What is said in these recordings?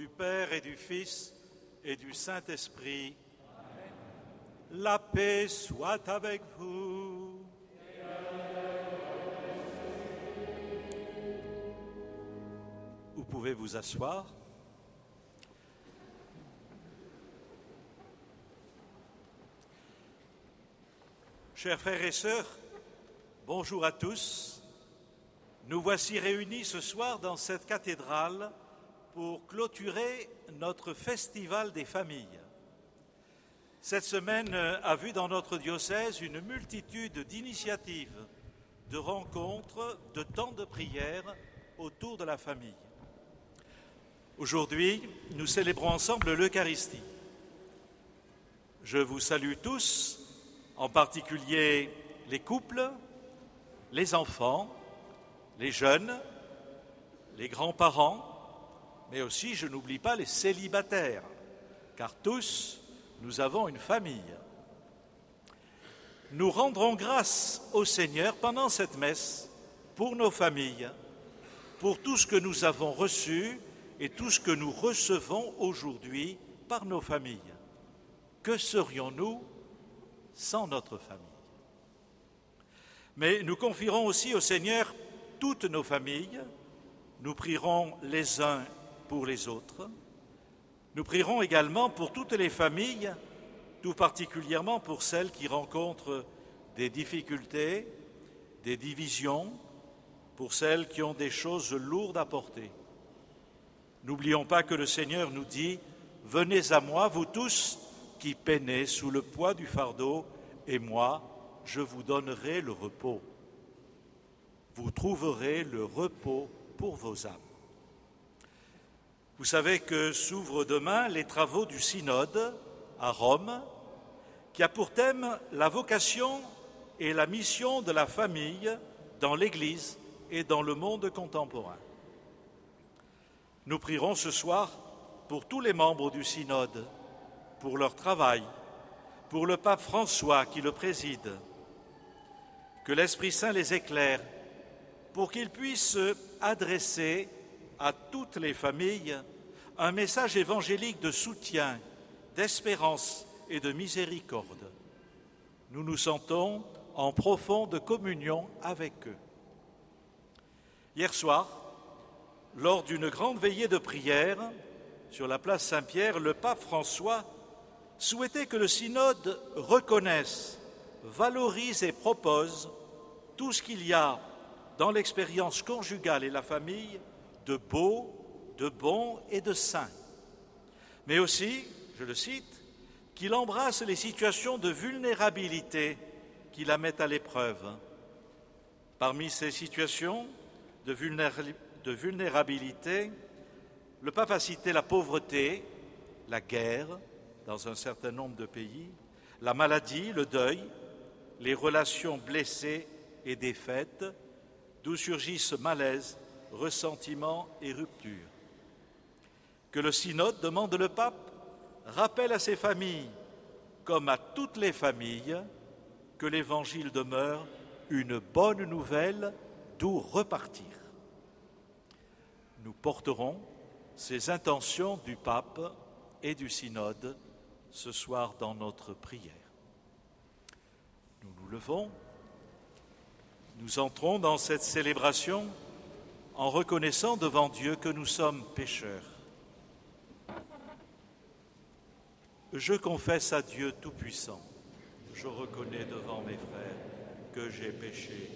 Du Père et du Fils et du Saint-Esprit, la paix soit avec vous. Vous pouvez vous asseoir? Chers frères et sœurs, bonjour à tous. Nous voici réunis ce soir dans cette cathédrale pour clôturer notre festival des familles. Cette semaine a vu dans notre diocèse une multitude d'initiatives, de rencontres, de temps de prière autour de la famille. Aujourd'hui, nous célébrons ensemble l'Eucharistie. Je vous salue tous en particulier les couples, les enfants, les jeunes, les grands-parents, mais aussi, je n'oublie pas, les célibataires, car tous, nous avons une famille. Nous rendrons grâce au Seigneur pendant cette messe pour nos familles, pour tout ce que nous avons reçu et tout ce que nous recevons aujourd'hui par nos familles. Que serions-nous sans notre famille? Mais nous confierons aussi au Seigneur toutes nos familles, nous prierons les uns pour les autres, nous prierons également pour toutes les familles, tout particulièrement pour celles qui rencontrent des difficultés, des divisions, pour celles qui ont des choses lourdes à porter. N'oublions pas que le Seigneur nous dit, Venez à moi, vous tous qui peinez sous le poids du fardeau, et moi, je vous donnerai le repos. Vous trouverez le repos pour vos âmes. Vous savez que s'ouvrent demain les travaux du synode à Rome, qui a pour thème la vocation et la mission de la famille dans l'Église et dans le monde contemporain. Nous prierons ce soir pour tous les membres du synode pour leur travail, pour le pape François qui le préside. Que l'Esprit Saint les éclaire pour qu'ils puissent adresser à toutes les familles un message évangélique de soutien, d'espérance et de miséricorde. Nous nous sentons en profonde communion avec eux. Hier soir, lors d'une grande veillée de prière sur la place Saint-Pierre, le pape François souhaitait que le synode reconnaisse, valorise et propose tout ce qu'il y a dans l'expérience conjugale et la famille de beau, de bon et de sain. Mais aussi, je le cite, qu'il embrasse les situations de vulnérabilité qui la mettent à l'épreuve. Parmi ces situations de, vulnérabilité, le pape a cité la pauvreté, la guerre, dans un certain nombre de pays, la maladie, le deuil, les relations blessées et défaites, d'où surgissent malaise, ressentiment et rupture. Que le synode, demande le pape, rappelle à ses familles, comme à toutes les familles, que l'Évangile demeure une bonne nouvelle d'où repartir. Nous porterons ces intentions du pape et du synode ce soir dans notre prière. Nous nous levons, nous entrons dans cette célébration en reconnaissant devant Dieu que nous sommes pécheurs. Je confesse à Dieu Tout-Puissant, je reconnais devant mes frères que j'ai péché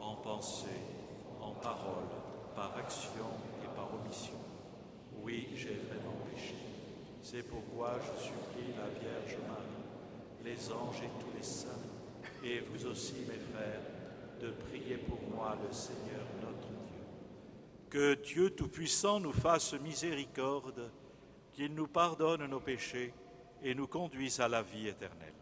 en pensée, en parole, par action et par omission. Oui, j'ai vraiment péché. C'est pourquoi je supplie la Vierge Marie, les anges et tous les saints, et vous aussi, mes frères, de prier pour moi le Seigneur. Que Dieu Tout-Puissant nous fasse miséricorde, qu'il nous pardonne nos péchés et nous conduise à la vie éternelle.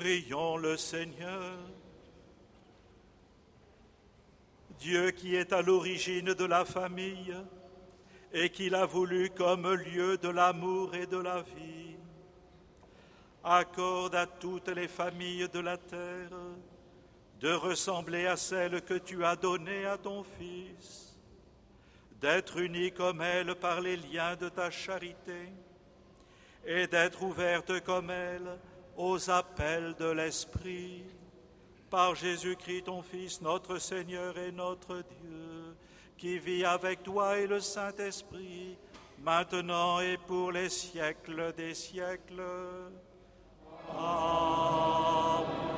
Prions le Seigneur. Dieu qui est à l'origine de la famille et qui l'a voulu comme lieu de l'amour et de la vie, accorde à toutes les familles de la terre de ressembler à celle que tu as donnée à ton Fils, d'être unies comme elle par les liens de ta charité et d'être ouvertes comme elle aux appels de l'Esprit, par Jésus-Christ, ton Fils, notre Seigneur et notre Dieu, qui vit avec toi et le Saint-Esprit, maintenant et pour les siècles des siècles. Amen.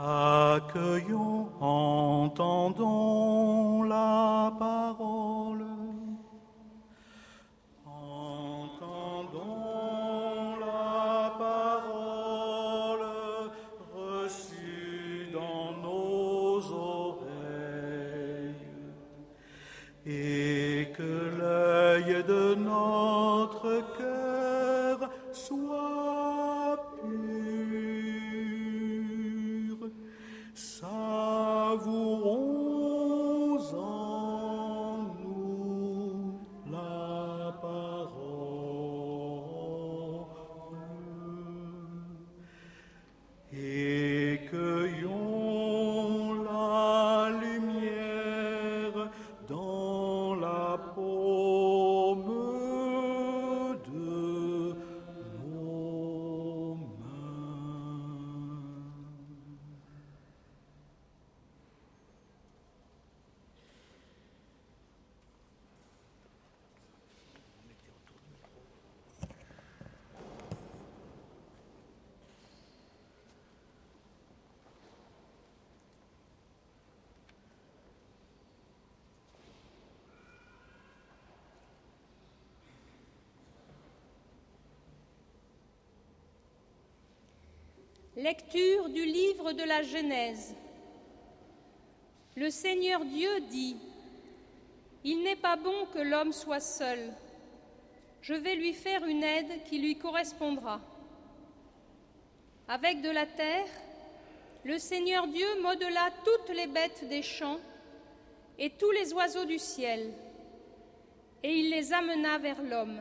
Accueillons, entendons Lecture du livre de la Genèse. Le Seigneur Dieu dit, Il n'est pas bon que l'homme soit seul. Je vais lui faire une aide qui lui correspondra. Avec de la terre, le Seigneur Dieu modela toutes les bêtes des champs et tous les oiseaux du ciel, et il les amena vers l'homme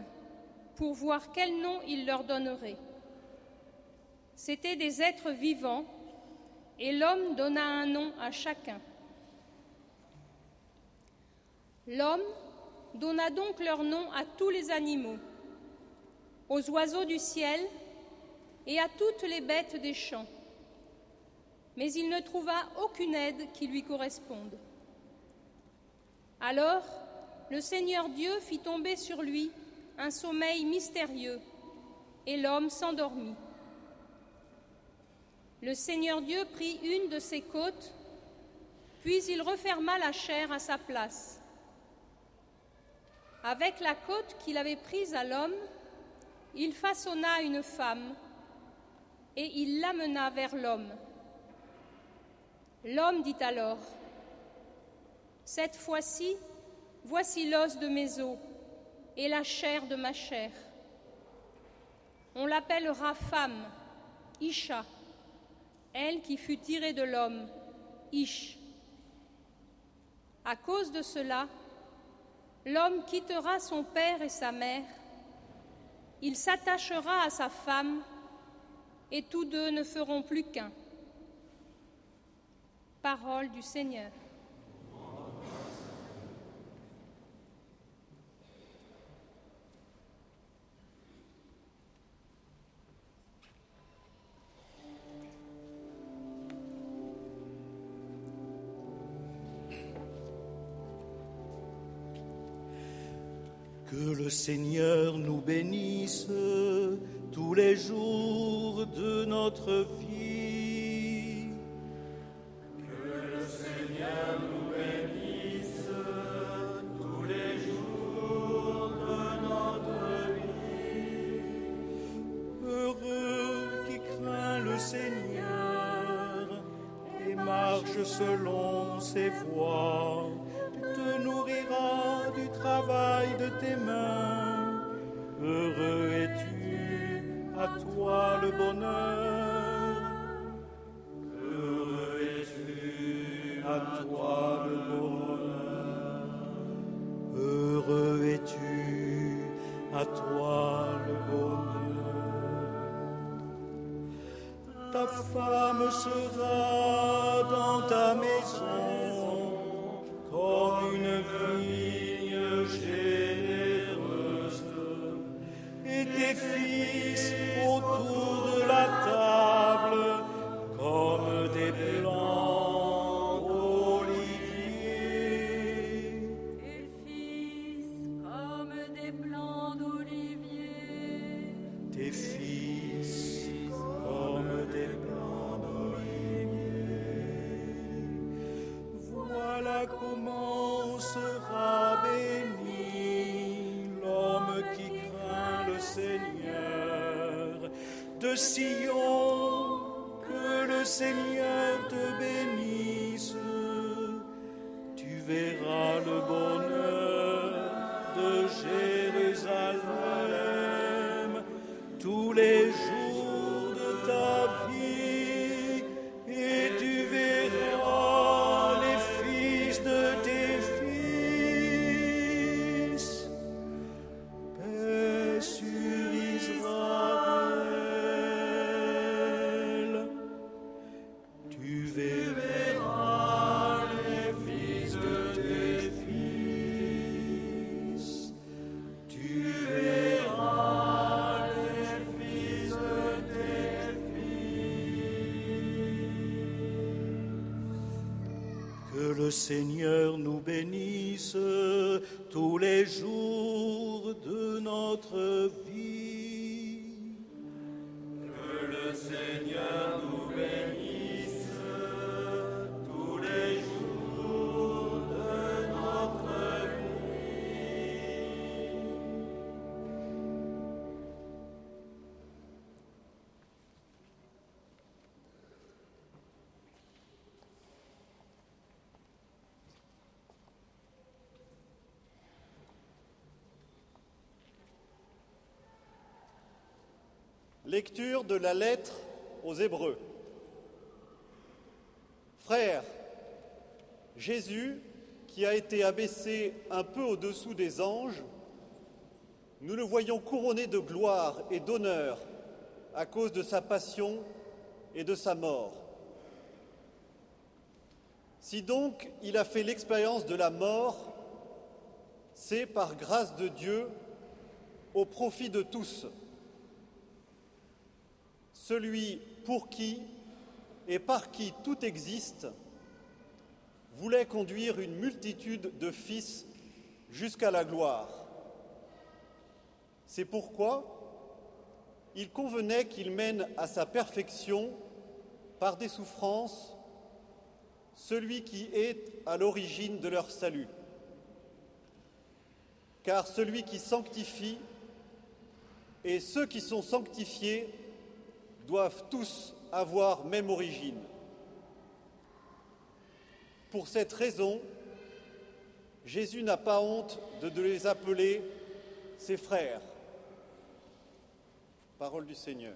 pour voir quel nom il leur donnerait. C'étaient des êtres vivants, et l'homme donna un nom à chacun. L'homme donna donc leur nom à tous les animaux, aux oiseaux du ciel et à toutes les bêtes des champs. Mais il ne trouva aucune aide qui lui corresponde. Alors le Seigneur Dieu fit tomber sur lui un sommeil mystérieux, et l'homme s'endormit. Le Seigneur Dieu prit une de ses côtes, puis il referma la chair à sa place. Avec la côte qu'il avait prise à l'homme, il façonna une femme et il l'amena vers l'homme. L'homme dit alors, Cette fois-ci, voici l'os de mes os et la chair de ma chair. On l'appellera femme, Isha, elle qui fut tirée de l'homme, Ish. À cause de cela, l'homme quittera son père et sa mère, il s'attachera à sa femme, et tous deux ne feront plus qu'un. Parole du Seigneur. Que le Seigneur nous bénisse tous les jours de notre vie. Tes fils comme des. Voilà comment sera béni l'homme qui craint le Seigneur. De Sion, que le Seigneur te bénisse. Tu verras le bonheur Seigneur nous bénisse Lecture de la lettre aux Hébreux. Frères, Jésus, qui a été abaissé un peu au-dessous des anges, nous le voyons couronné de gloire et d'honneur à cause de sa passion et de sa mort. Si donc il a fait l'expérience de la mort, c'est par grâce de Dieu au profit de tous. Celui pour qui et par qui tout existe voulait conduire une multitude de fils jusqu'à la gloire. C'est pourquoi il convenait qu'il mène à sa perfection, par des souffrances, celui qui est à l'origine de leur salut. Car celui qui sanctifie et ceux qui sont sanctifiés doivent tous avoir même origine. Pour cette raison, Jésus n'a pas honte de, les appeler ses frères. Parole du Seigneur.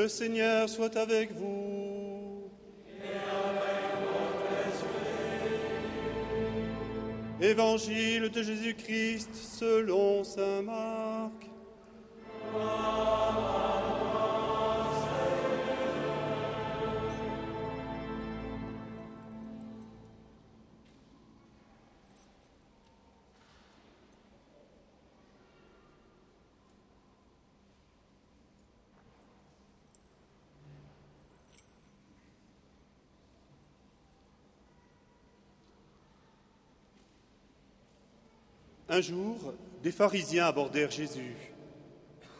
Le Seigneur soit avec vous. Évangile de Jésus-Christ Un jour, des pharisiens abordèrent Jésus.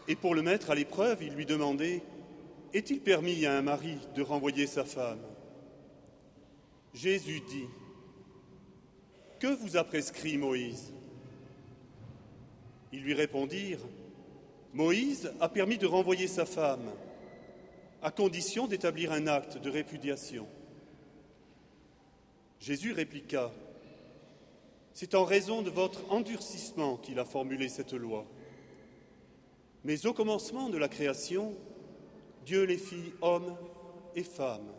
Et pour le mettre à l'épreuve, ils lui demandaient Est-il permis à un mari de renvoyer sa femme? Jésus dit Que vous a prescrit Moïse? Ils lui répondirent Moïse a permis de renvoyer sa femme, à condition d'établir un acte de répudiation. Jésus répliqua c'est en raison de votre endurcissement qu'il a formulé cette loi. Mais au commencement de la création, Dieu les fit hommes et femmes.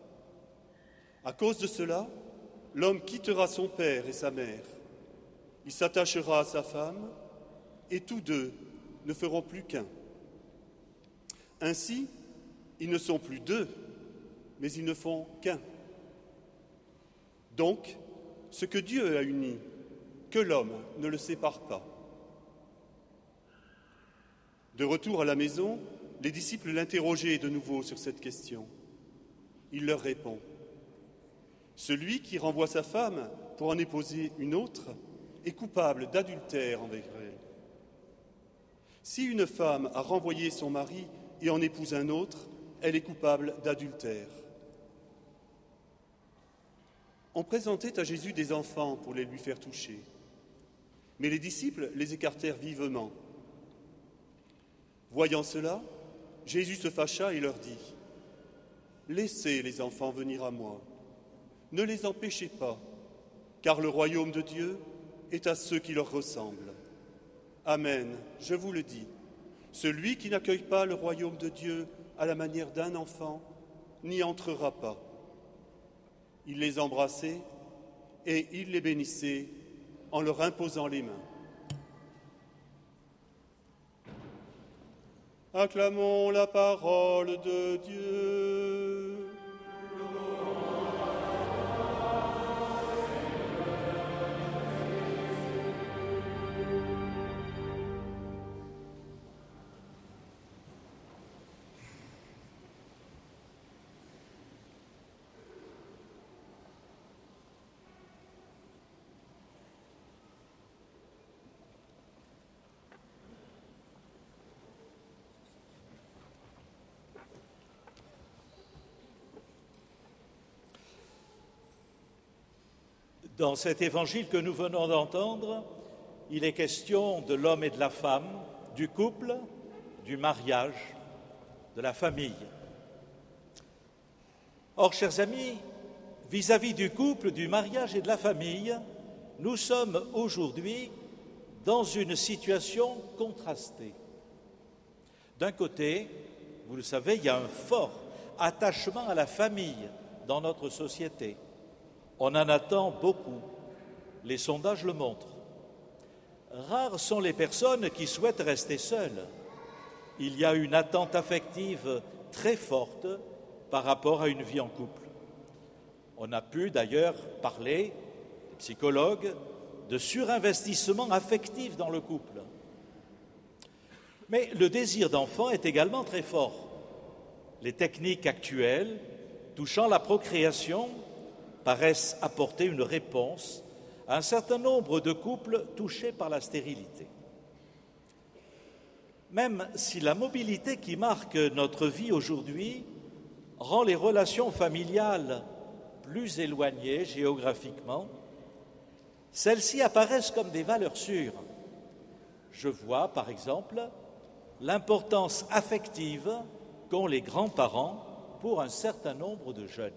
À cause de cela, l'homme quittera son père et sa mère. Il s'attachera à sa femme et tous deux ne feront plus qu'un. Ainsi, Ils ne sont plus deux, mais ils ne font qu'un. Donc, ce que Dieu a uni, que l'homme ne le sépare pas. De retour à la maison, les disciples l'interrogeaient de nouveau sur cette question. Il leur répond Celui qui renvoie sa femme pour en épouser une autre est coupable d'adultère envers elle. Si une femme a renvoyé son mari et en épouse un autre, elle est coupable d'adultère. On présentait à Jésus des enfants pour les lui faire toucher, mais les disciples les écartèrent vivement. Voyant cela, Jésus se fâcha et leur dit, Laissez les enfants venir à moi, ne les empêchez pas, car le royaume de Dieu est à ceux qui leur ressemblent. Amen, je vous le dis, celui qui n'accueille pas le royaume de Dieu à la manière d'un enfant n'y entrera pas. Il les embrassait et il les bénissait en leur imposant les mains. Acclamons la parole de Dieu. Dans cet évangile que nous venons d'entendre, il est question de l'homme et de la femme, du couple, du mariage, de la famille. Or, chers amis, vis-à-vis du couple, du mariage et de la famille, nous sommes aujourd'hui dans une situation contrastée. D'un côté, vous le savez, il y a un fort attachement à la famille dans notre société. On en attend beaucoup. Les sondages le montrent. Rares sont les personnes qui souhaitent rester seules. Il y a une attente affective très forte par rapport à une vie en couple. On a pu d'ailleurs parler, les psychologues, de surinvestissement affectif dans le couple. Mais le désir d'enfant est également très fort. Les techniques actuelles touchant la procréation paraissent apporter une réponse à un certain nombre de couples touchés par la stérilité. Même si la mobilité qui marque notre vie aujourd'hui rend les relations familiales plus éloignées géographiquement, celles-ci apparaissent comme des valeurs sûres. Je vois, par exemple, l'importance affective qu'ont les grands-parents pour un certain nombre de jeunes.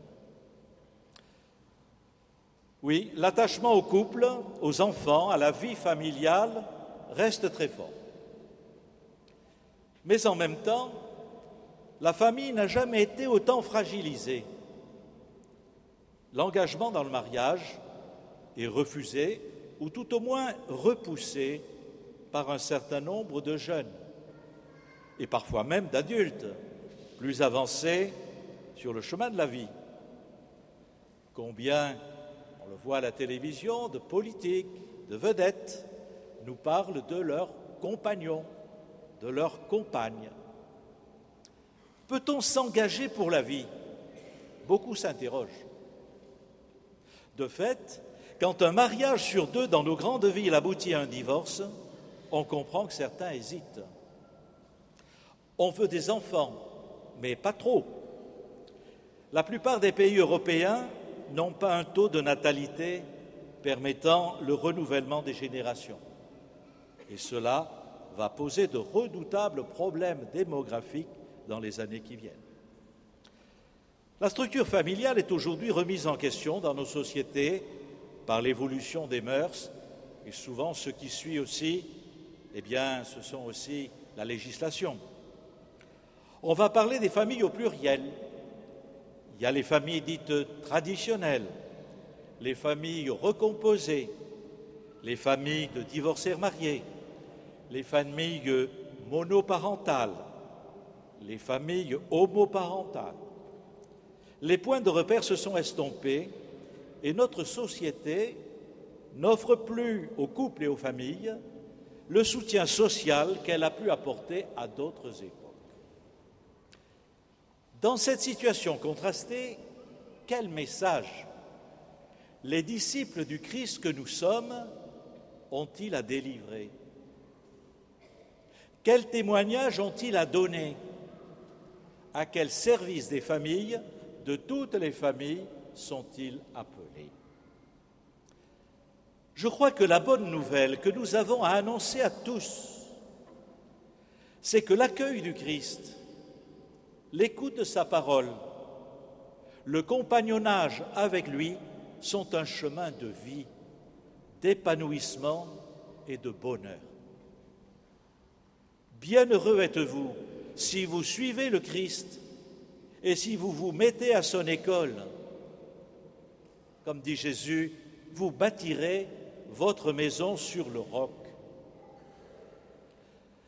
Oui, l'attachement au couple, aux enfants, à la vie familiale reste très fort. Mais en même temps, la famille n'a jamais été autant fragilisée. L'engagement dans le mariage est refusé ou tout au moins repoussé par un certain nombre de jeunes et parfois même d'adultes plus avancés sur le chemin de la vie. Combien on le voit à la télévision, de politiques, de vedettes, nous parlent de leurs compagnons, de leurs compagnes. Peut-on s'engager pour la vie? Beaucoup s'interrogent. De fait, quand un mariage sur deux dans nos grandes villes aboutit à un divorce, on comprend que certains hésitent. On veut des enfants, mais pas trop. La plupart des pays européens n'ont pas un taux de natalité permettant le renouvellement des générations. Et cela va poser de redoutables problèmes démographiques dans les années qui viennent. La structure familiale est aujourd'hui remise en question dans nos sociétés par l'évolution des mœurs et souvent ce qui suit aussi, eh bien, ce sont aussi la législation. On va parler des familles au pluriel, il y a les familles dites traditionnelles, les familles recomposées, les familles de divorcés mariés, les familles monoparentales, les familles homoparentales. Les points de repère se sont estompés et notre société n'offre plus aux couples et aux familles le soutien social qu'elle a pu apporter à d'autres époques. Dans cette situation contrastée, quel message les disciples du Christ que nous sommes ont-ils à délivrer? Quel témoignage ont-ils à donner? À quel service des familles, de toutes les familles, sont-ils appelés? Je crois que la bonne nouvelle que nous avons à annoncer à tous, c'est que l'accueil du Christ, l'écoute de sa parole, le compagnonnage avec lui sont un chemin de vie, d'épanouissement et de bonheur. Bienheureux êtes-vous si vous suivez le Christ et si vous vous mettez à son école. Comme dit Jésus, vous bâtirez votre maison sur le roc.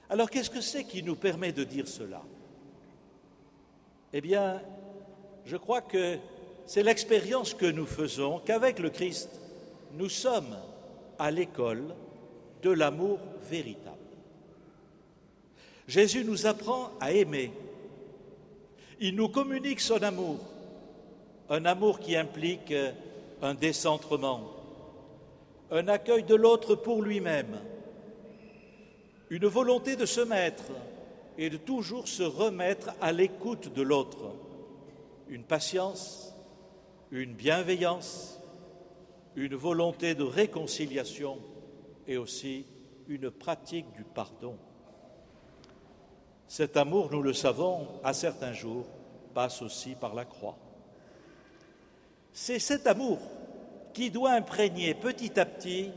Alors qu'est-ce que c'est qui nous permet de dire cela? Eh bien, je crois que c'est l'expérience que nous faisons qu'avec le Christ, nous sommes à l'école de l'amour véritable. Jésus nous apprend à aimer. Il nous communique son amour, un amour qui implique un décentrement, un accueil de l'autre pour lui-même, une volonté de se mettre et de toujours se remettre à l'écoute de l'autre, une patience, une bienveillance, une volonté de réconciliation et aussi une pratique du pardon. Cet amour, nous le savons, à certains jours, passe aussi par la croix. C'est cet amour qui doit imprégner petit à petit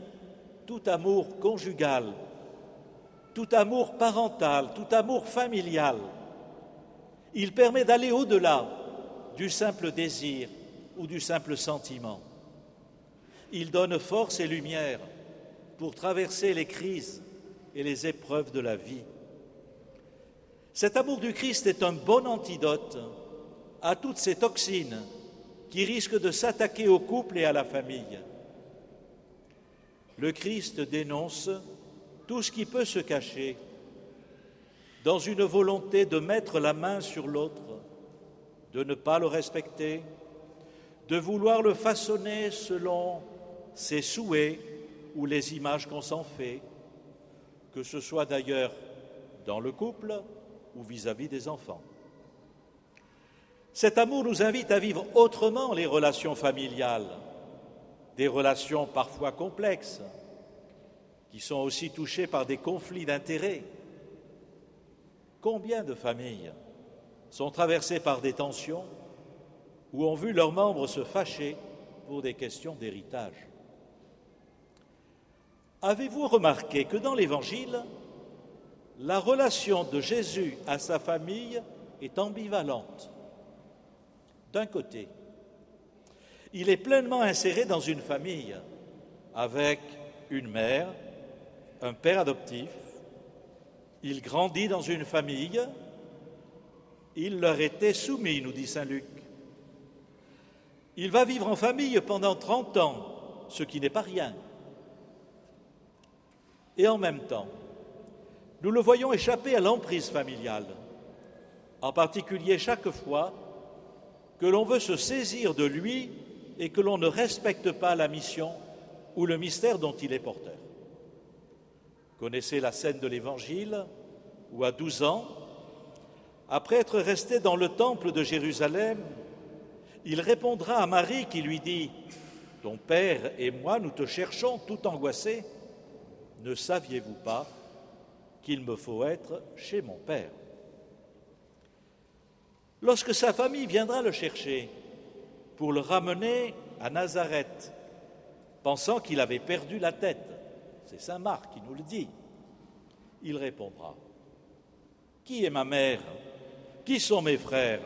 tout amour conjugal, tout amour parental, tout amour familial. Il permet d'aller au-delà du simple désir ou du simple sentiment. Il donne force et lumière pour traverser les crises et les épreuves de la vie. Cet amour du Christ est un bon antidote à toutes ces toxines qui risquent de s'attaquer au couple et à la famille. Le Christ dénonce tout ce qui peut se cacher dans une volonté de mettre la main sur l'autre, de ne pas le respecter, de vouloir le façonner selon ses souhaits ou les images qu'on s'en fait, que ce soit d'ailleurs dans le couple ou vis-à-vis des enfants. Cet amour nous invite à vivre autrement les relations familiales, des relations parfois complexes, qui sont aussi touchées par des conflits d'intérêts. Combien de familles sont traversées par des tensions ou ont vu leurs membres se fâcher pour des questions d'héritage? Avez-vous remarqué que dans l'Évangile, la relation de Jésus à sa famille est ambivalente? D'un côté, il est pleinement inséré dans une famille avec une mère, un père adoptif, il grandit dans une famille, il leur était soumis, nous dit Saint Luc. Il va vivre en famille pendant 30 ans, ce qui n'est pas rien. Et en même temps, nous le voyons échapper à l'emprise familiale, en particulier chaque fois que l'on veut se saisir de lui et que l'on ne respecte pas la mission ou le mystère dont il est porteur. Connaissez la scène de l'Évangile où à 12 ans, après être resté dans le temple de Jérusalem, il répondra à Marie qui lui dit, Ton Père et moi, nous te cherchons tout angoissés. Ne saviez-vous pas qu'il me faut être chez mon Père. Lorsque sa famille viendra le chercher pour le ramener à Nazareth, pensant qu'il avait perdu la tête, c'est Saint Marc qui nous le dit, il répondra, Qui est ma mère? Qui sont mes frères?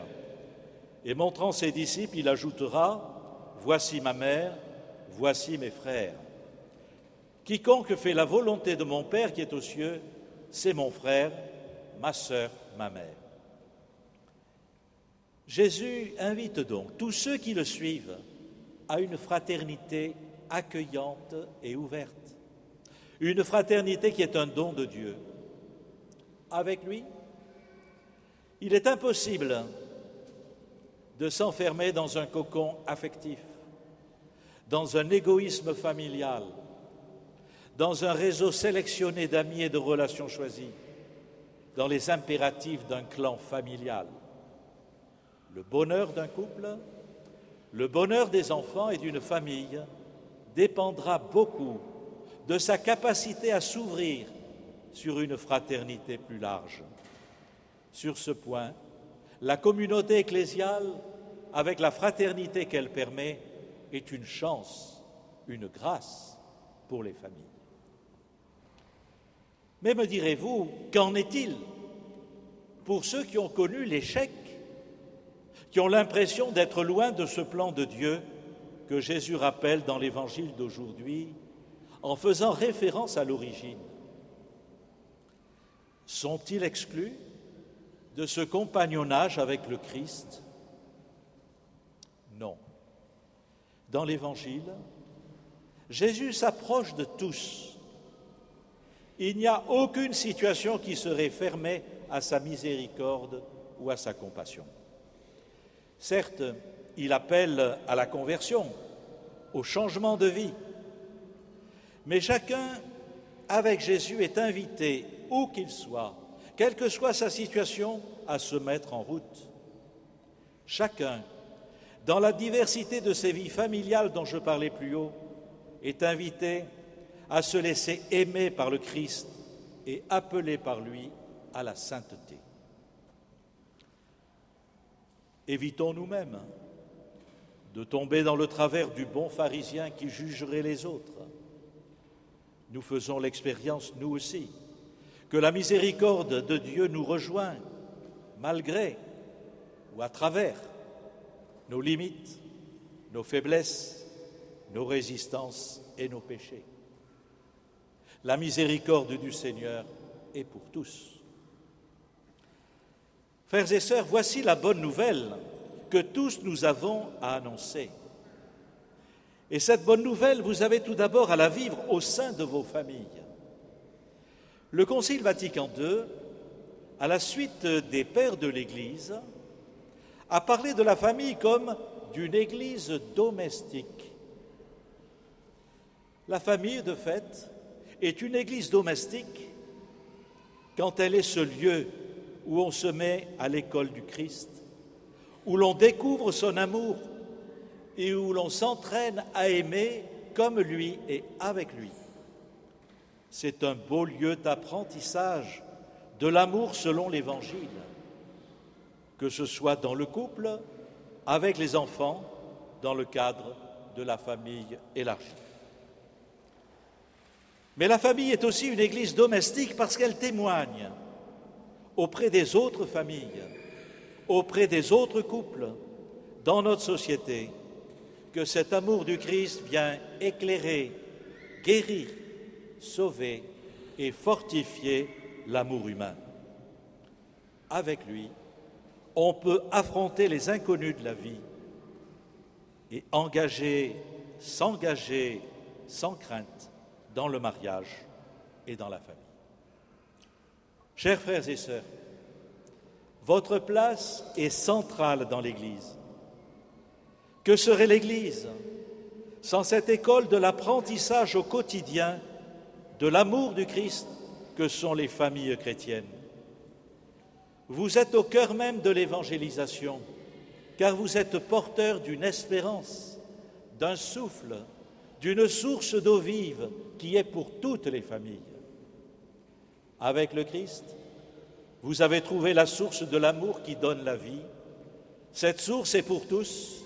Et montrant ses disciples, il ajoutera, Voici ma mère, voici mes frères. Quiconque fait la volonté de mon Père qui est aux cieux, c'est mon frère, ma sœur, ma mère. Jésus invite donc tous ceux qui le suivent à une fraternité accueillante et ouverte. Une fraternité qui est un don de Dieu. Avec lui, il est impossible de s'enfermer dans un cocon affectif, dans un égoïsme familial, dans un réseau sélectionné d'amis et de relations choisies, dans les impératifs d'un clan familial. Le bonheur d'un couple, le bonheur des enfants et d'une famille dépendra beaucoup de sa capacité à s'ouvrir sur une fraternité plus large. Sur ce point, la communauté ecclésiale, avec la fraternité qu'elle permet, est une chance, une grâce pour les familles. Mais me direz-vous, qu'en est-il pour ceux qui ont connu l'échec, qui ont l'impression d'être loin de ce plan de Dieu que Jésus rappelle dans l'évangile d'aujourd'hui en faisant référence à l'origine Sont-ils exclus de ce compagnonnage avec le Christ? Non. Dans l'Évangile, Jésus s'approche de tous. Il n'y a aucune situation qui serait fermée à sa miséricorde ou à sa compassion. Certes, il appelle à la conversion, au changement de vie, mais chacun, avec Jésus, est invité, où qu'il soit, quelle que soit sa situation, à se mettre en route. Chacun, dans la diversité de ses vies familiales dont je parlais plus haut, est invité à se laisser aimer par le Christ et appelé par lui à la sainteté. Évitons nous-mêmes de tomber dans le travers du bon pharisien qui jugerait les autres. Nous faisons l'expérience, nous aussi, que la miséricorde de Dieu nous rejoint malgré ou à travers nos limites, nos faiblesses, nos résistances et nos péchés. La miséricorde du Seigneur est pour tous. Frères et sœurs, voici la bonne nouvelle que tous nous avons à annoncer. Et cette bonne nouvelle, vous avez tout d'abord à la vivre au sein de vos familles. Le Concile Vatican II, à la suite des pères de l'Église, a parlé de la famille comme d'une Église domestique. La famille, de fait, est une Église domestique quand elle est ce lieu où on se met à l'école du Christ, où l'on découvre son amour et où l'on s'entraîne à aimer comme lui et avec lui. C'est un beau lieu d'apprentissage de l'amour selon l'Évangile, que ce soit dans le couple, avec les enfants, dans le cadre de la famille élargie. Mais la famille est aussi une église domestique parce qu'elle témoigne auprès des autres familles, auprès des autres couples, dans notre société, que cet amour du Christ vient éclairer, guérir, sauver et fortifier l'amour humain. Avec lui, on peut affronter les inconnus de la vie et engager, s'engager sans crainte dans le mariage et dans la famille. Chers frères et sœurs, votre place est centrale dans l'Église. Que serait l'Église sans cette école de l'apprentissage au quotidien de l'amour du Christ que sont les familles chrétiennes? Vous êtes au cœur même de l'évangélisation, car vous êtes porteur d'une espérance, d'un souffle, d'une source d'eau vive qui est pour toutes les familles. Avec le Christ, vous avez trouvé la source de l'amour qui donne la vie. Cette source est pour tous.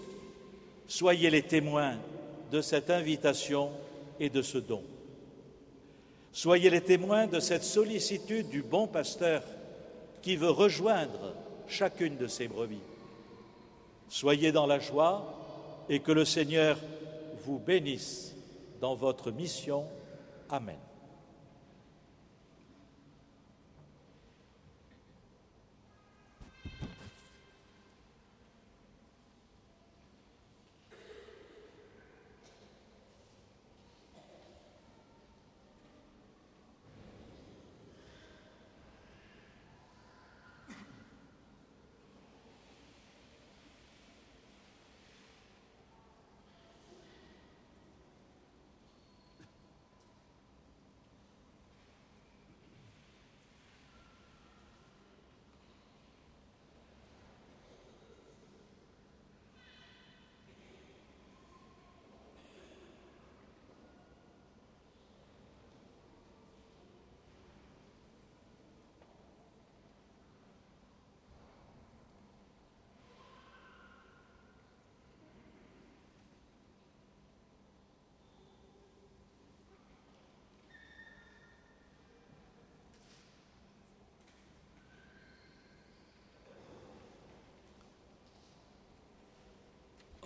Soyez les témoins de cette invitation et de ce don. Soyez les témoins de cette sollicitude du bon pasteur qui veut rejoindre chacune de ses brebis. Soyez dans la joie et que le Seigneur vous bénisse dans votre mission. Amen.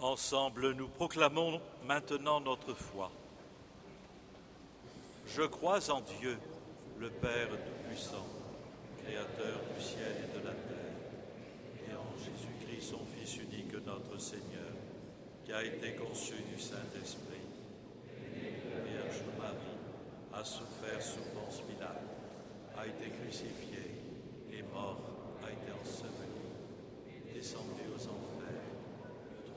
Ensemble, nous proclamons maintenant notre foi. Je crois en Dieu, le Père Tout-Puissant, Créateur du ciel et de la terre, et en Jésus-Christ, son Fils unique, notre Seigneur, qui a été conçu du Saint-Esprit. Vierge Marie a souffert sous Ponce a été crucifié et mort, a été enseveli, descendu aux enfers.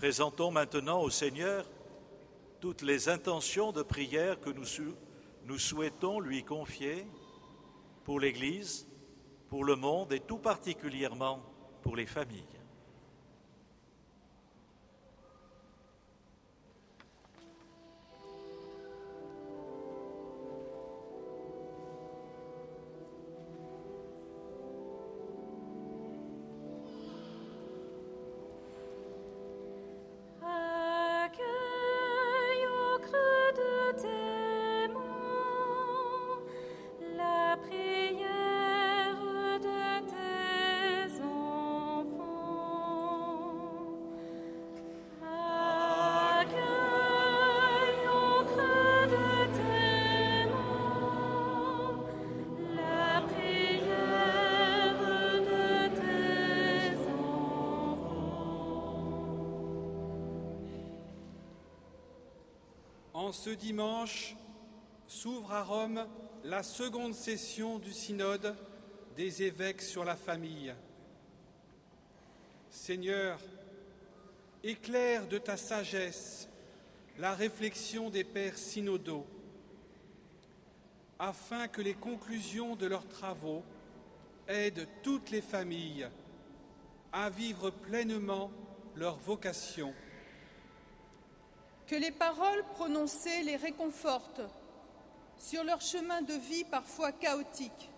Présentons maintenant au Seigneur toutes les intentions de prière que nous, sou- nous souhaitons lui confier pour l'Église, pour le monde et tout particulièrement pour les familles. En ce dimanche s'ouvre à Rome la seconde session du synode des évêques sur la famille. Seigneur, éclaire de ta sagesse la réflexion des pères synodaux, afin que les conclusions de leurs travaux aident toutes les familles à vivre pleinement leur vocation. Que les paroles prononcées les réconfortent sur leur chemin de vie parfois chaotique.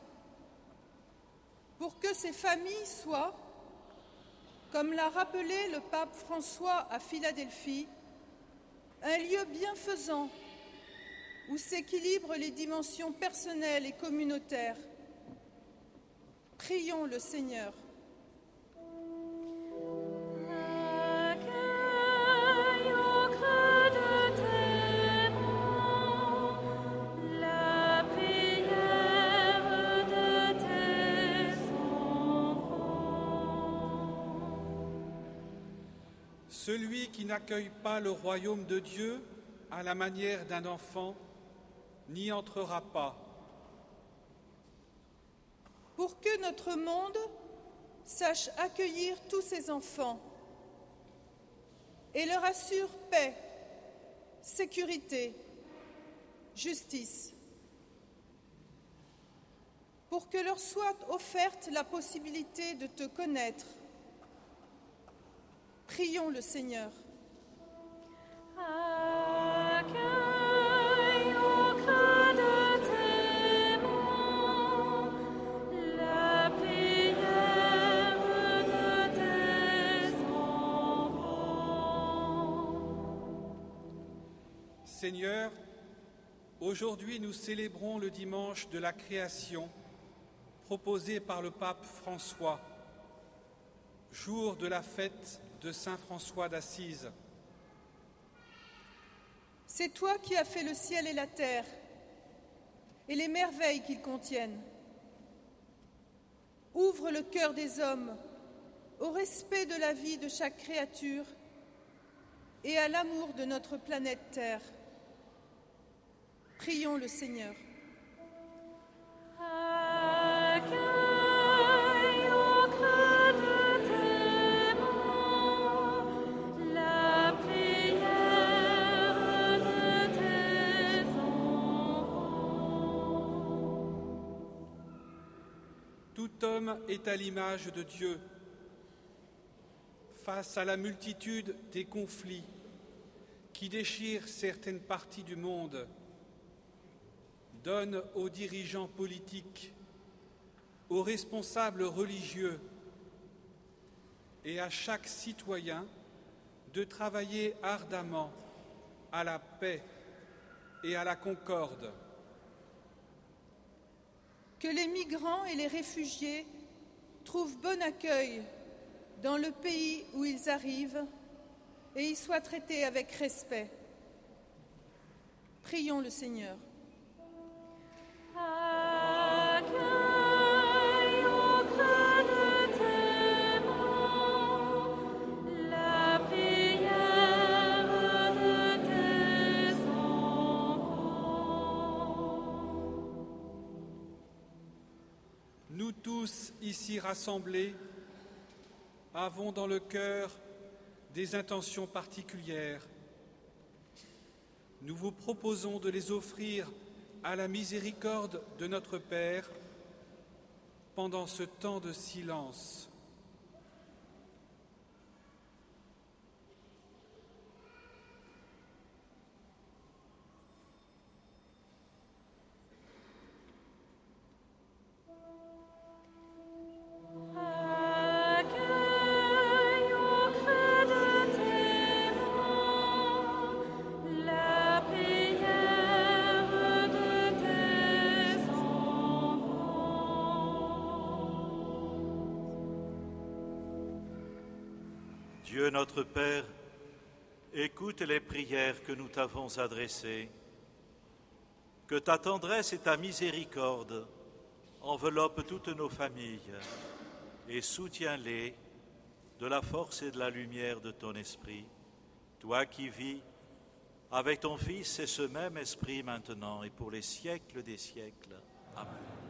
Pour que ces familles soient, comme l'a rappelé le pape François à Philadelphie, un lieu bienfaisant où s'équilibrent les dimensions personnelles et communautaires. Prions le Seigneur. Qui n'accueille pas le royaume de Dieu à la manière d'un enfant n'y entrera pas. pour que notre monde sache accueillir tous ses enfants et leur assure paix, sécurité, justice, pour que leur soit offerte la possibilité de te connaître. Prions le Seigneur. Seigneur, aujourd'hui nous célébrons le dimanche de la création proposé par le pape François, jour de la fête de Saint François d'Assise. C'est toi qui as fait le ciel et la terre et les merveilles qu'ils contiennent. Ouvre le cœur des hommes au respect de la vie de chaque créature et à l'amour de notre planète Terre. Prions le Seigneur. Est à l'image de Dieu. Face à la multitude des conflits, qui déchire certaines parties du monde donne aux dirigeants politiques, aux responsables religieux et à chaque citoyen de travailler ardemment à la paix et à la concorde. Que les migrants et les réfugiés trouvent bon accueil dans le pays où ils arrivent et y soient traités avec respect. Prions le Seigneur. Accueille rassemblés avons dans le cœur des intentions particulières. Nous vous proposons de les offrir à la miséricorde de notre Père pendant ce temps de silence. Les prières que nous t'avons adressées. Que ta tendresse et ta miséricorde enveloppent toutes nos familles et soutiens-les de la force et de la lumière de ton esprit, toi qui vis avec ton Fils et ce même esprit maintenant et pour les siècles des siècles. Amen.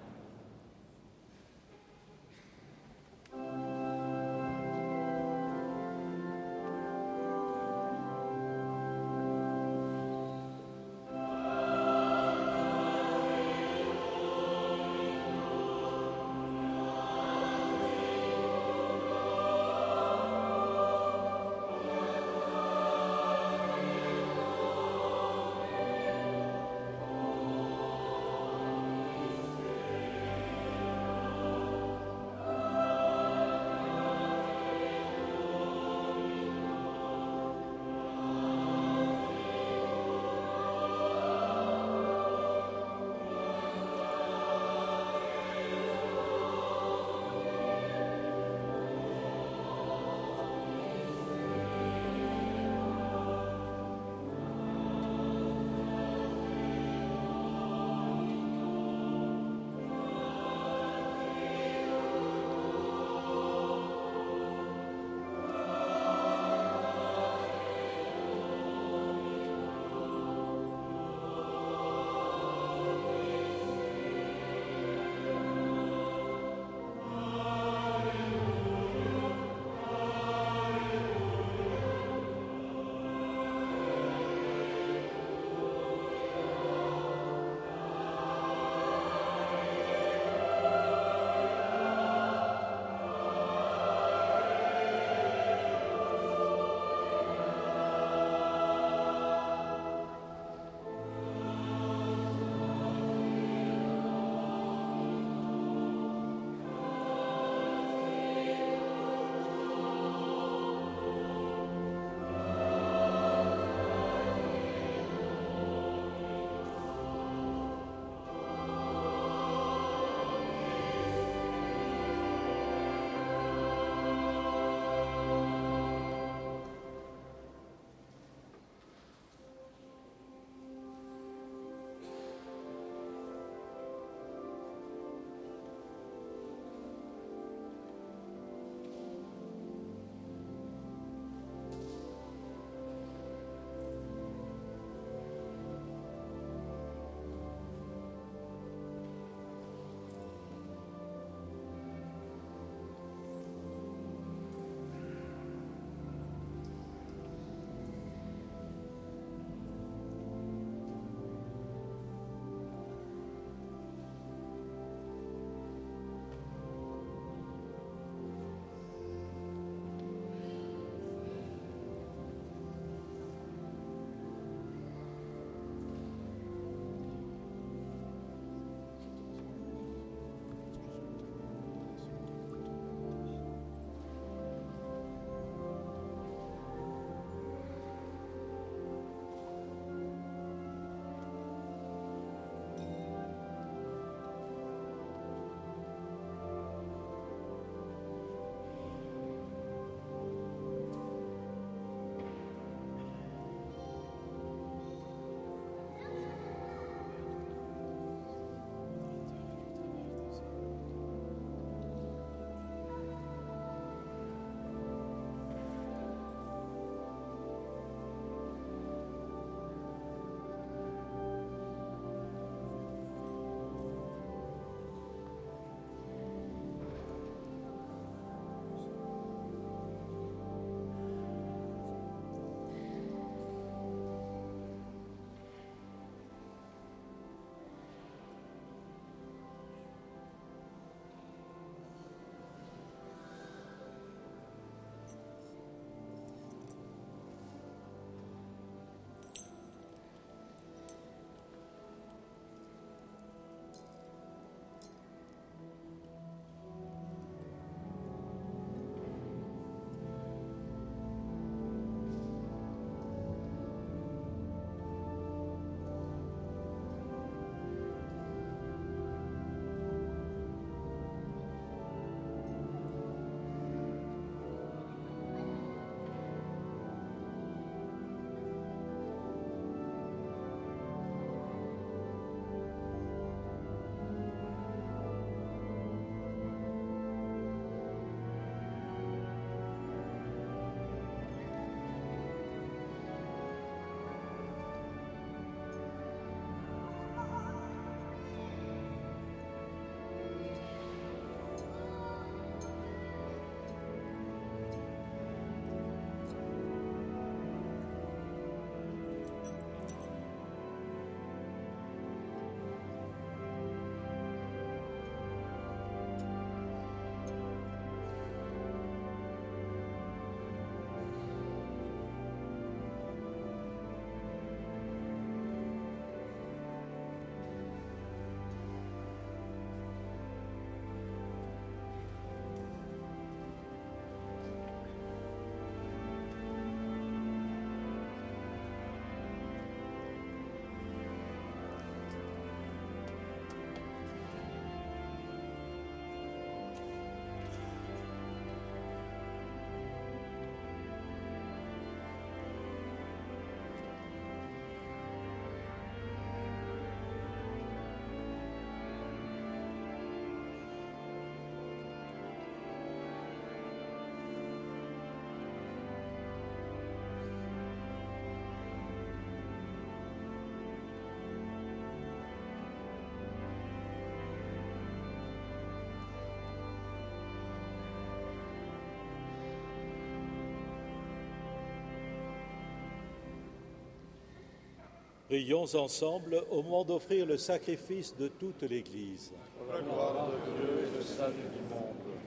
Prions ensemble au moment d'offrir le sacrifice de toute l'Église. Pour la gloire de Dieu et le salut du monde.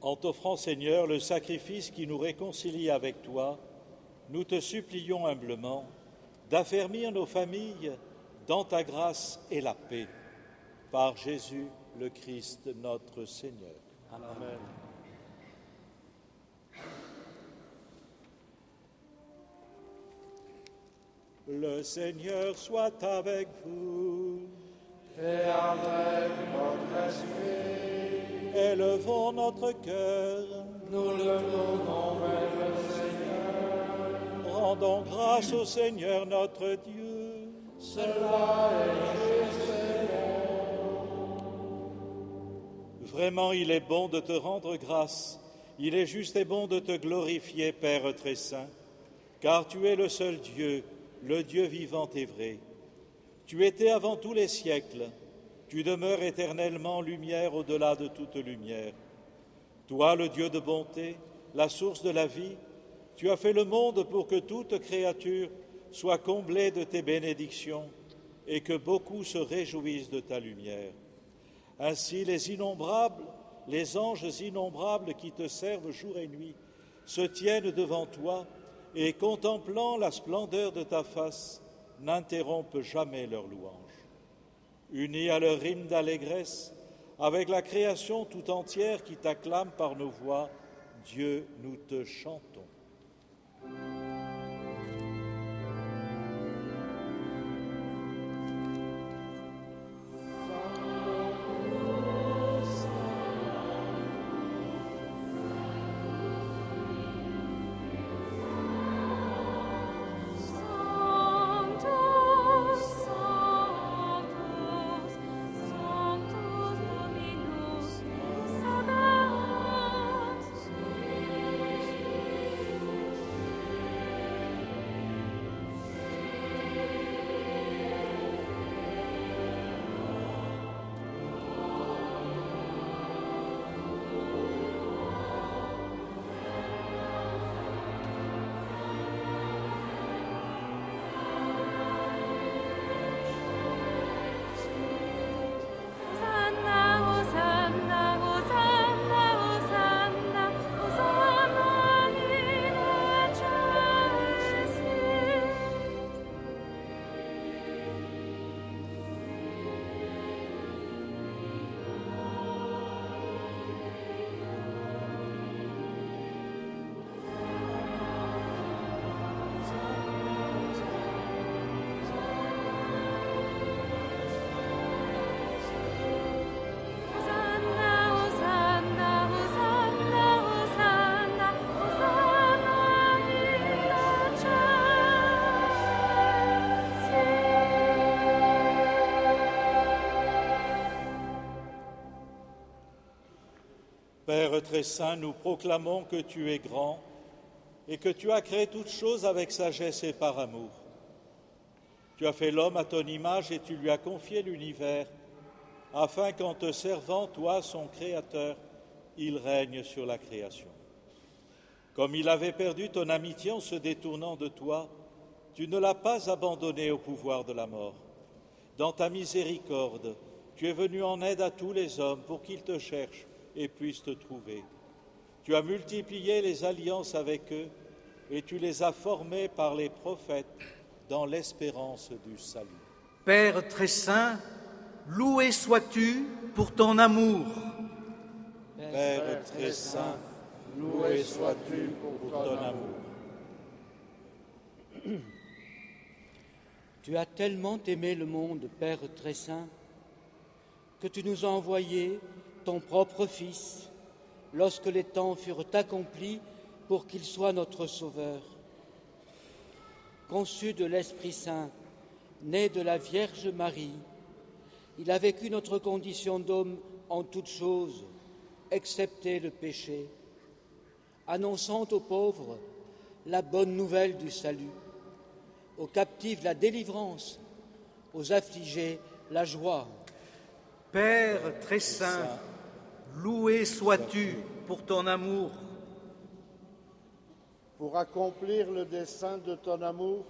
En t'offrant, Seigneur, le sacrifice qui nous réconcilie avec toi, nous te supplions humblement d'affermir nos familles dans ta grâce et la paix. Par Jésus le Christ notre Seigneur. Amen. Le Seigneur soit avec vous. Et avec votre esprit, Élevons notre cœur. nous le tournons vers le Seigneur. Rendons grâce au Seigneur notre Dieu. Cela est juste Vraiment, il est bon de te rendre grâce. Il est juste et bon de te glorifier, Père très saint, car tu es le seul Dieu, le Dieu vivant et vrai. Tu étais avant tous les siècles. Tu demeures éternellement lumière au-delà de toute lumière. Toi, le Dieu de bonté, la source de la vie, tu as fait le monde pour que toute créature soit comblée de tes bénédictions et que beaucoup se réjouissent de ta lumière. Ainsi, les innombrables, les anges innombrables qui te servent jour et nuit, se tiennent devant toi et, contemplant la splendeur de ta face, n'interrompent jamais leur louange. Unis à leur hymne d'allégresse, avec la création tout entière qui t'acclame par nos voix, Dieu, nous te chantons. Père très saint, nous proclamons que tu es grand et que tu as créé toutes choses avec sagesse et par amour. Tu as fait l'homme à ton image et tu lui as confié l'univers, afin qu'en te servant, toi, son Créateur, il règne sur la création. Comme il avait perdu ton amitié en se détournant de toi, tu ne l'as pas abandonné au pouvoir de la mort. Dans ta miséricorde, tu es venu en aide à tous les hommes pour qu'ils te cherchent et puissent te trouver. Tu as multiplié les alliances avec eux et tu les as formés par les prophètes dans l'espérance du salut. Père très saint, loué sois-tu pour ton amour. Père très saint, loué sois-tu pour ton amour. Tu as tellement aimé le monde, Père très saint, que tu nous as envoyé ton propre Fils lorsque les temps furent accomplis pour qu'il soit notre Sauveur. Conçu de l'Esprit Saint, né de la Vierge Marie, il a vécu notre condition d'homme en toutes choses, excepté le péché, annonçant aux pauvres la bonne nouvelle du salut, aux captifs la délivrance, aux affligés la joie. Père très saint, loué sois-tu pour ton amour. Pour accomplir le dessein de ton amour,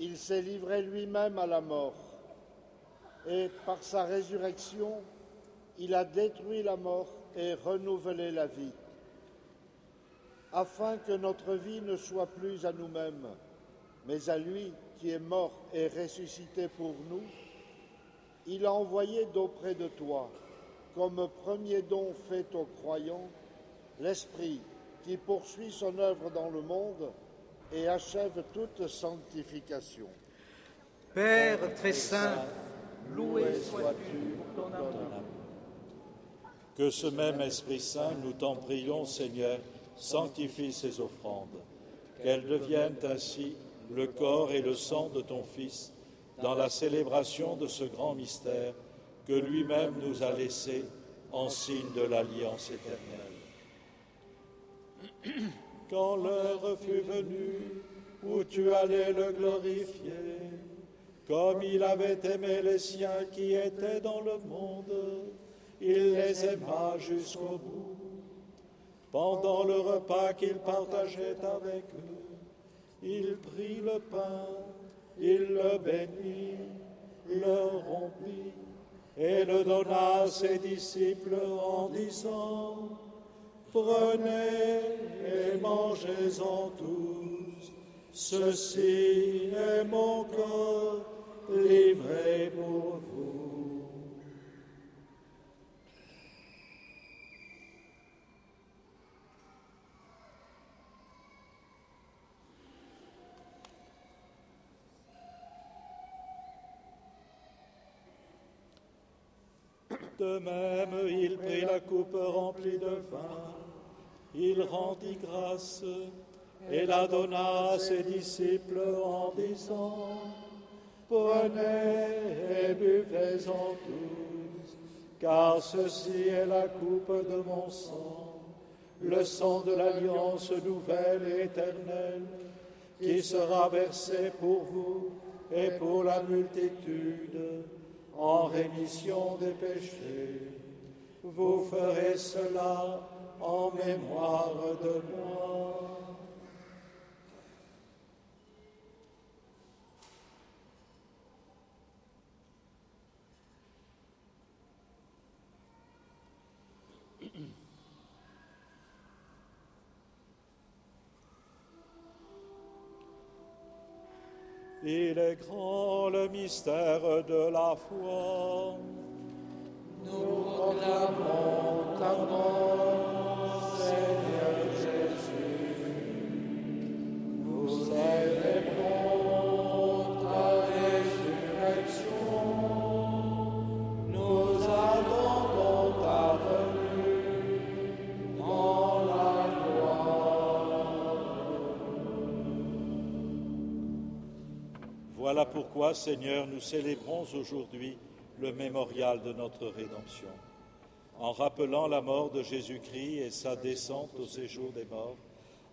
il s'est livré lui-même à la mort. Et par sa résurrection, il a détruit la mort et renouvelé la vie. Afin que notre vie ne soit plus à nous-mêmes, mais à lui qui est mort et ressuscité pour nous, il a envoyé d'auprès de toi, comme premier don fait aux croyants, l'Esprit qui poursuit son œuvre dans le monde et achève toute sanctification. Père très saint, loué sois-tu ton âme. Que ce même Esprit Saint, nous t'en prions, Seigneur, sanctifie ces offrandes, qu'elles deviennent ainsi le corps et le sang de ton Fils dans la célébration de ce grand mystère que lui-même nous a laissé en signe de l'alliance éternelle. Quand l'heure fut venue où tu allais le glorifier, comme il avait aimé les siens qui étaient dans le monde, il les aima jusqu'au bout. Pendant le repas qu'il partageait avec eux, il prit le pain, il le bénit, le rompit et le donna à ses disciples en disant, Prenez et mangez-en tous, ceci est mon corps livré pour vous. De même, il prit la coupe remplie de vin, il rendit grâce et la donna à ses disciples en disant, Prenez et buvez-en tous, car ceci est la coupe de mon sang, le sang de l'alliance nouvelle et éternelle, qui sera versé pour vous et pour la multitude en rémission des péchés. Vous ferez cela en mémoire de moi. Il est grand le mystère de la foi. Nous proclamons ta mort, pourquoi, Seigneur, nous célébrons aujourd'hui le mémorial de notre rédemption. En rappelant la mort de Jésus-Christ et sa descente au séjour des morts,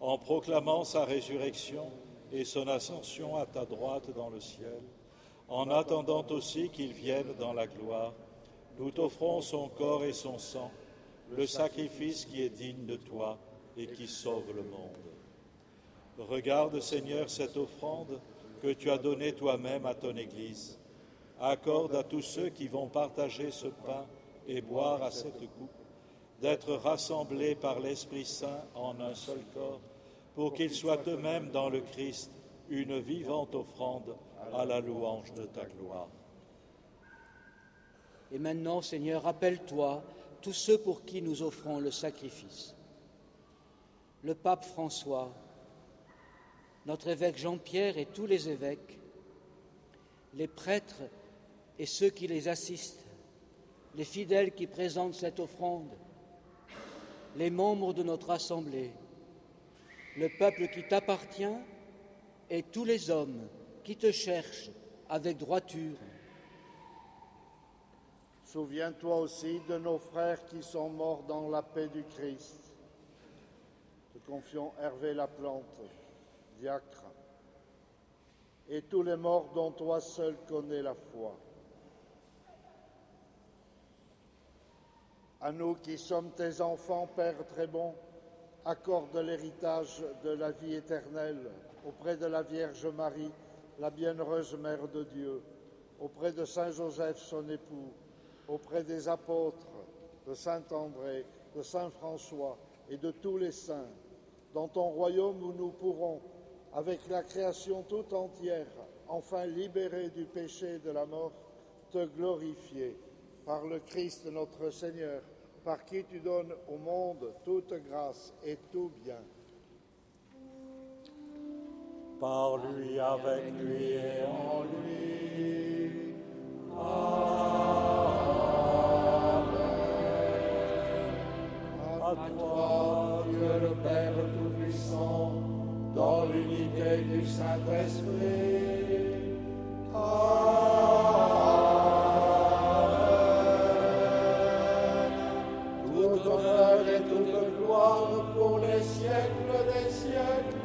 en proclamant sa résurrection et son ascension à ta droite dans le ciel, en attendant aussi qu'il vienne dans la gloire, nous t'offrons son corps et son sang, le sacrifice qui est digne de toi et qui sauve le monde. Regarde, Seigneur, cette offrande que tu as donnée toi-même à ton Église. Accorde à tous ceux qui vont partager ce pain et boire à cette coupe d'être rassemblés par l'Esprit Saint en un seul corps, pour qu'ils soient eux-mêmes dans le Christ une vivante offrande à la louange de ta gloire. Et maintenant, Seigneur, rappelle-toi tous ceux pour qui nous offrons le sacrifice. Le pape François, notre évêque Jean-Pierre et tous les évêques, les prêtres et ceux qui les assistent, les fidèles qui présentent cette offrande, les membres de notre Assemblée, le peuple qui t'appartient et tous les hommes qui te cherchent avec droiture. Souviens-toi aussi de nos frères qui sont morts dans la paix du Christ. Te confions Hervé Laplante, diacre, et tous les morts dont toi seul connais la foi. À nous qui sommes tes enfants, Père très bon, accorde l'héritage de la vie éternelle auprès de la Vierge Marie la bienheureuse Mère de Dieu, auprès de Saint Joseph, son époux, auprès des apôtres, de Saint André, de Saint François et de tous les saints, dans ton royaume où nous pourrons, avec la création tout entière, enfin libérés du péché et de la mort, te glorifier par le Christ notre Seigneur, par qui tu donnes au monde toute grâce et tout bien. Par lui, avec lui et en lui. À toi, Dieu le Père Tout-Puissant, dans l'unité du Saint-Esprit. Amen. Tout honneur et toute gloire pour les siècles des siècles.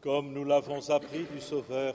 Comme nous l'avons appris du Sauveur,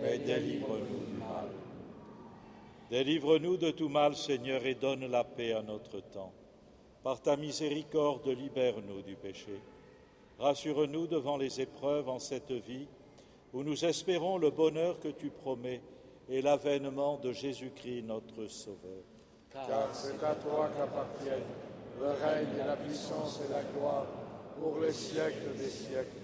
mais délivre-nous du mal. Délivre-nous de tout mal, Seigneur, et donne la paix à notre temps. Par ta miséricorde, libère-nous du péché. Rassure-nous devant les épreuves en cette vie, où nous espérons le bonheur que tu promets et l'avènement de Jésus-Christ, notre Sauveur. Car c'est à toi qu'appartiennent le règne la puissance et la gloire pour les siècles des siècles.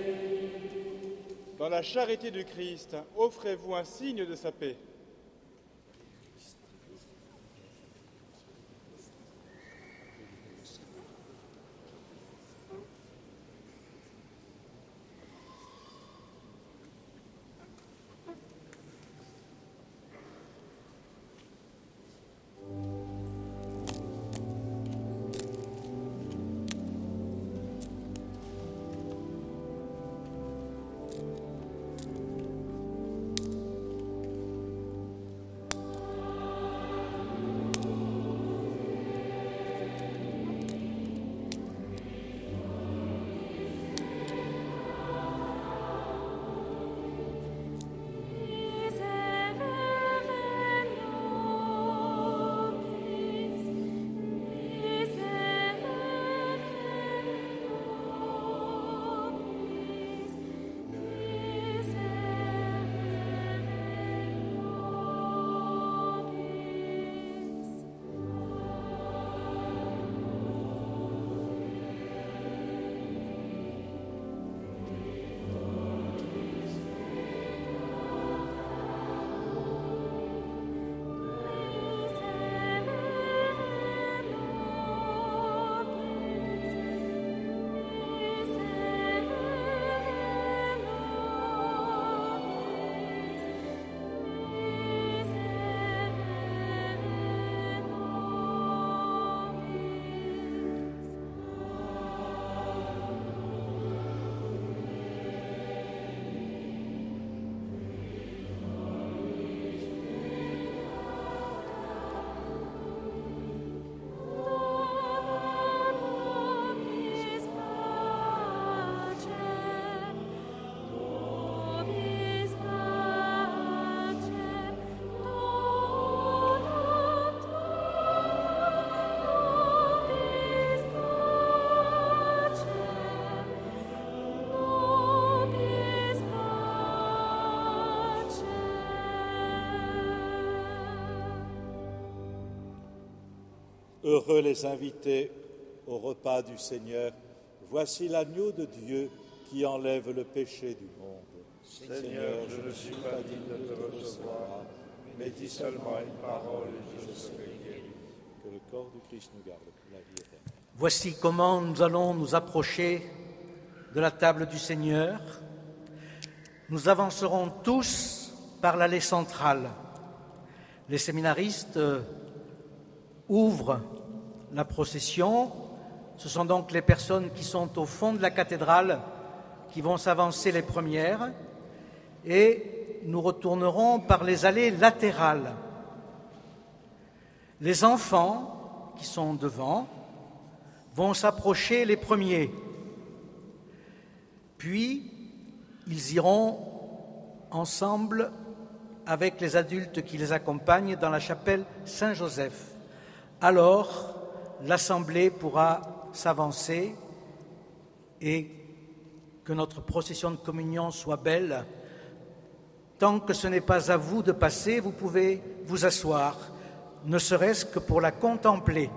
Dans la charité du Christ, offrez-vous un signe de sa paix. Heureux les invités au repas du Seigneur. Voici l'agneau de Dieu qui enlève le péché du monde. Seigneur, je ne suis pas digne de te recevoir, mais dis seulement une parole et je serai guéri. Que le corps du Christ nous garde pour la vie éternelle. Voici comment nous allons nous approcher de la table du Seigneur. Nous avancerons tous par l'allée centrale. Les séminaristes euh, ouvrent la procession. Ce sont donc les personnes qui sont au fond de la cathédrale qui vont s'avancer les premières. Et nous retournerons par les allées latérales. Les enfants qui sont devant vont s'approcher les premiers. Puis, ils iront ensemble avec les adultes qui les accompagnent dans la chapelle Saint-Joseph. Alors, l'Assemblée pourra s'avancer et que notre procession de communion soit belle. Tant que ce n'est pas à vous de passer, vous pouvez vous asseoir, ne serait-ce que pour la contempler.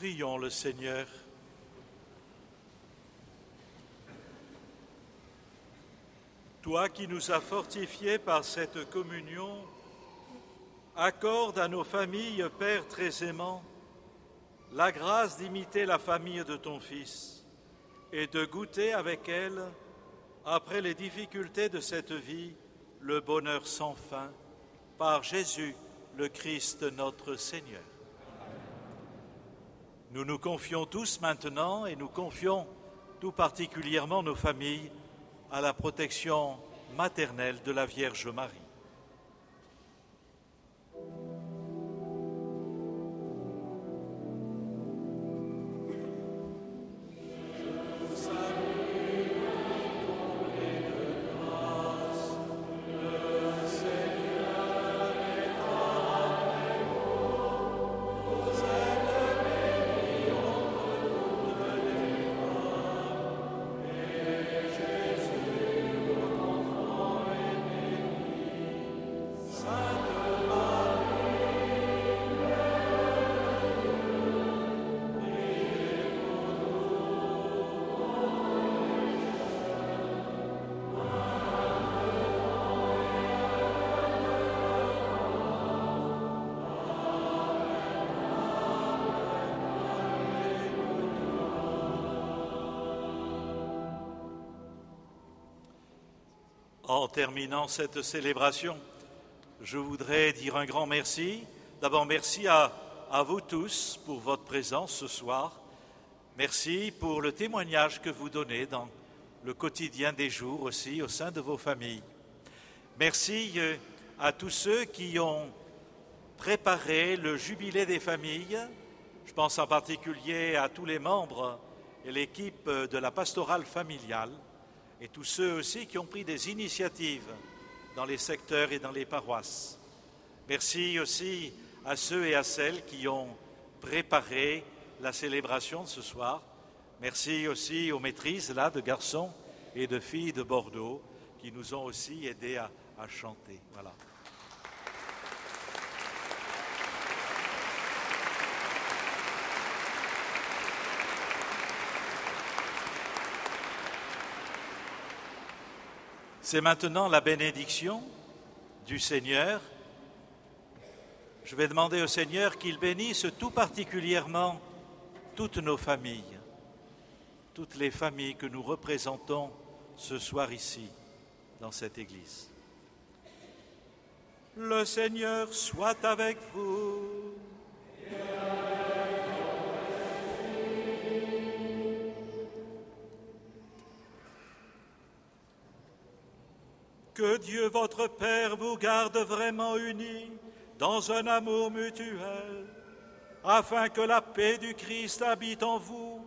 Prions le Seigneur. Toi qui nous as fortifiés par cette communion, accorde à nos familles, Père très aimant, la grâce d'imiter la famille de ton Fils et de goûter avec elle, après les difficultés de cette vie, le bonheur sans fin, par Jésus, le Christ notre Seigneur. Nous nous confions tous maintenant et nous confions tout particulièrement nos familles à la protection maternelle de la Vierge Marie. Terminant cette célébration, je voudrais dire un grand merci. D'abord, merci à, à, vous tous pour votre présence ce soir. Merci pour le témoignage que vous donnez dans le quotidien des jours aussi au sein de vos familles. Merci euh, à tous ceux qui ont préparé le jubilé des familles. Je pense en particulier à tous les membres et l'équipe de la pastorale familiale et tous ceux aussi qui ont pris des initiatives dans les secteurs et dans les paroisses. Merci aussi à ceux et à celles qui ont préparé la célébration de ce soir. Merci aussi aux maîtrises là de garçons et de filles de Bordeaux qui nous ont aussi aidés à, à chanter. Voilà. C'est maintenant la bénédiction du Seigneur. Je vais demander au Seigneur qu'il bénisse tout particulièrement toutes nos familles, toutes les familles que nous représentons ce soir ici, dans cette Église. Le Seigneur soit avec vous. Que Dieu votre Père vous garde vraiment unis dans un amour mutuel, afin que la paix du Christ habite en vous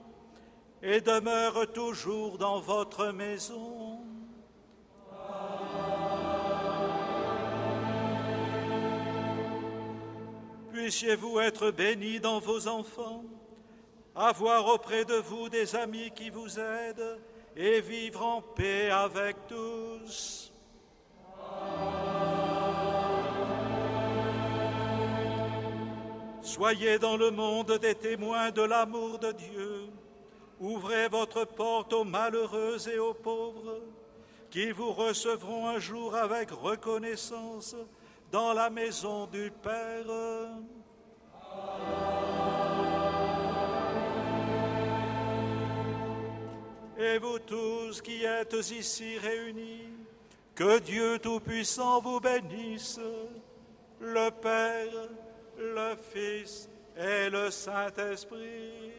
et demeure toujours dans votre maison. Puissiez-vous être bénis dans vos enfants, avoir auprès de vous des amis qui vous aident et vivre en paix avec tous. Soyez dans le monde des témoins de l'amour de Dieu. Ouvrez votre porte aux malheureux et aux pauvres, qui vous recevront un jour avec reconnaissance dans la maison du Père. Et vous tous qui êtes ici réunis, que Dieu Tout-Puissant vous bénisse, le Père, le Fils et le Saint-Esprit.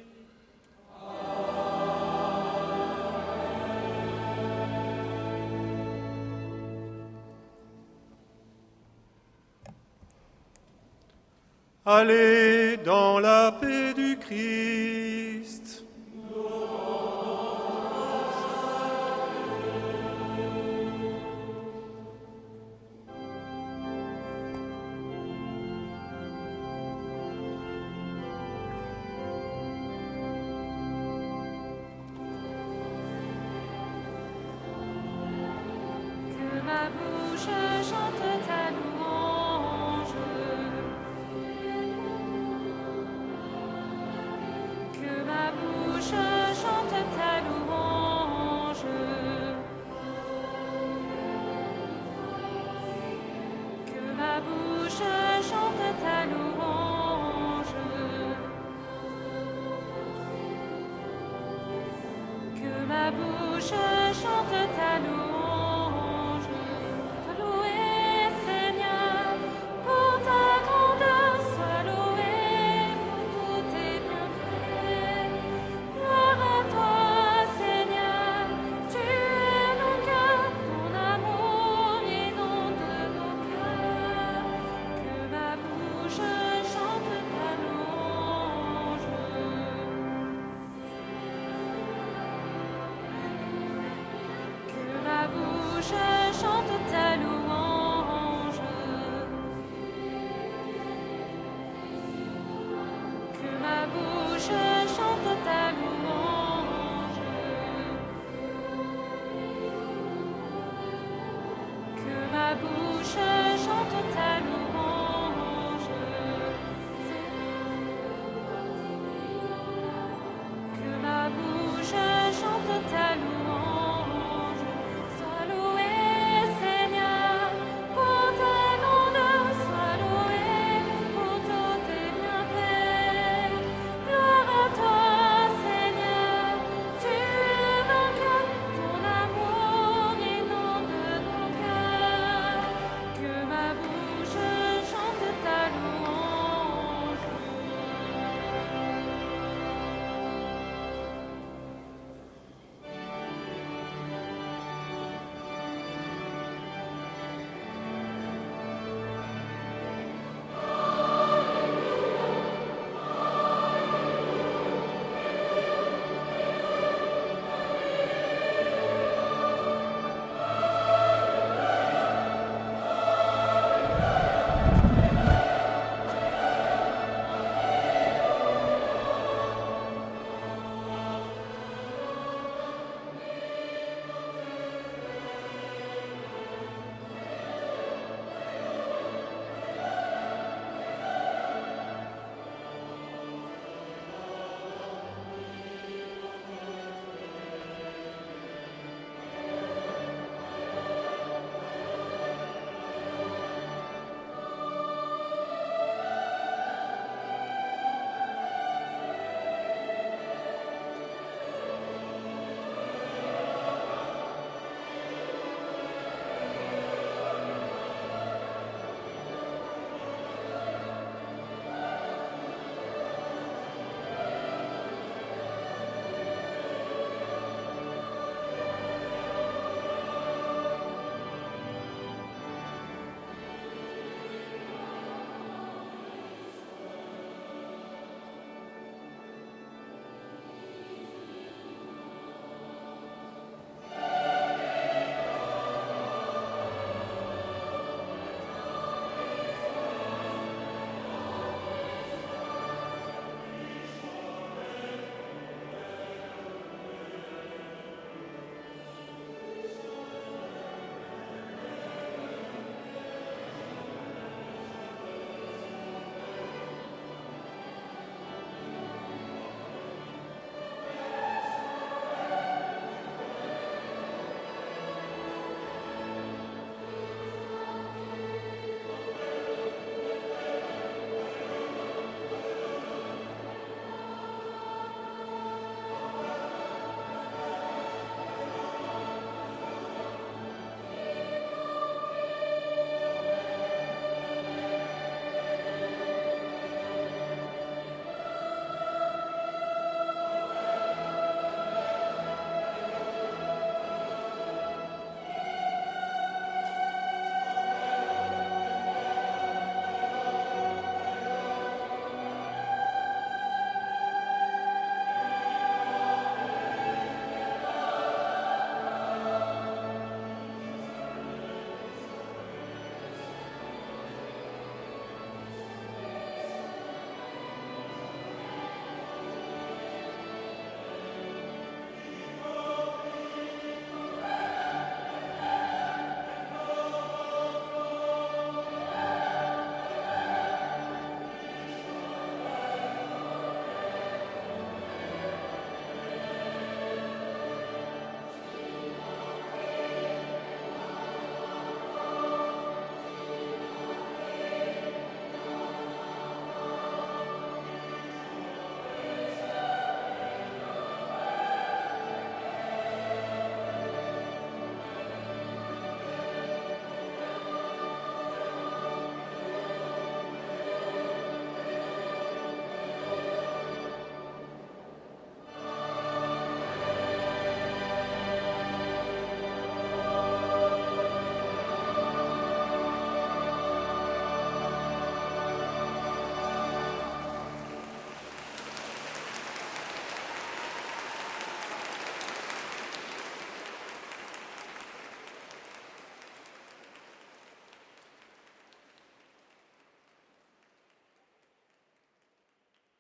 Allez dans la paix du Christ.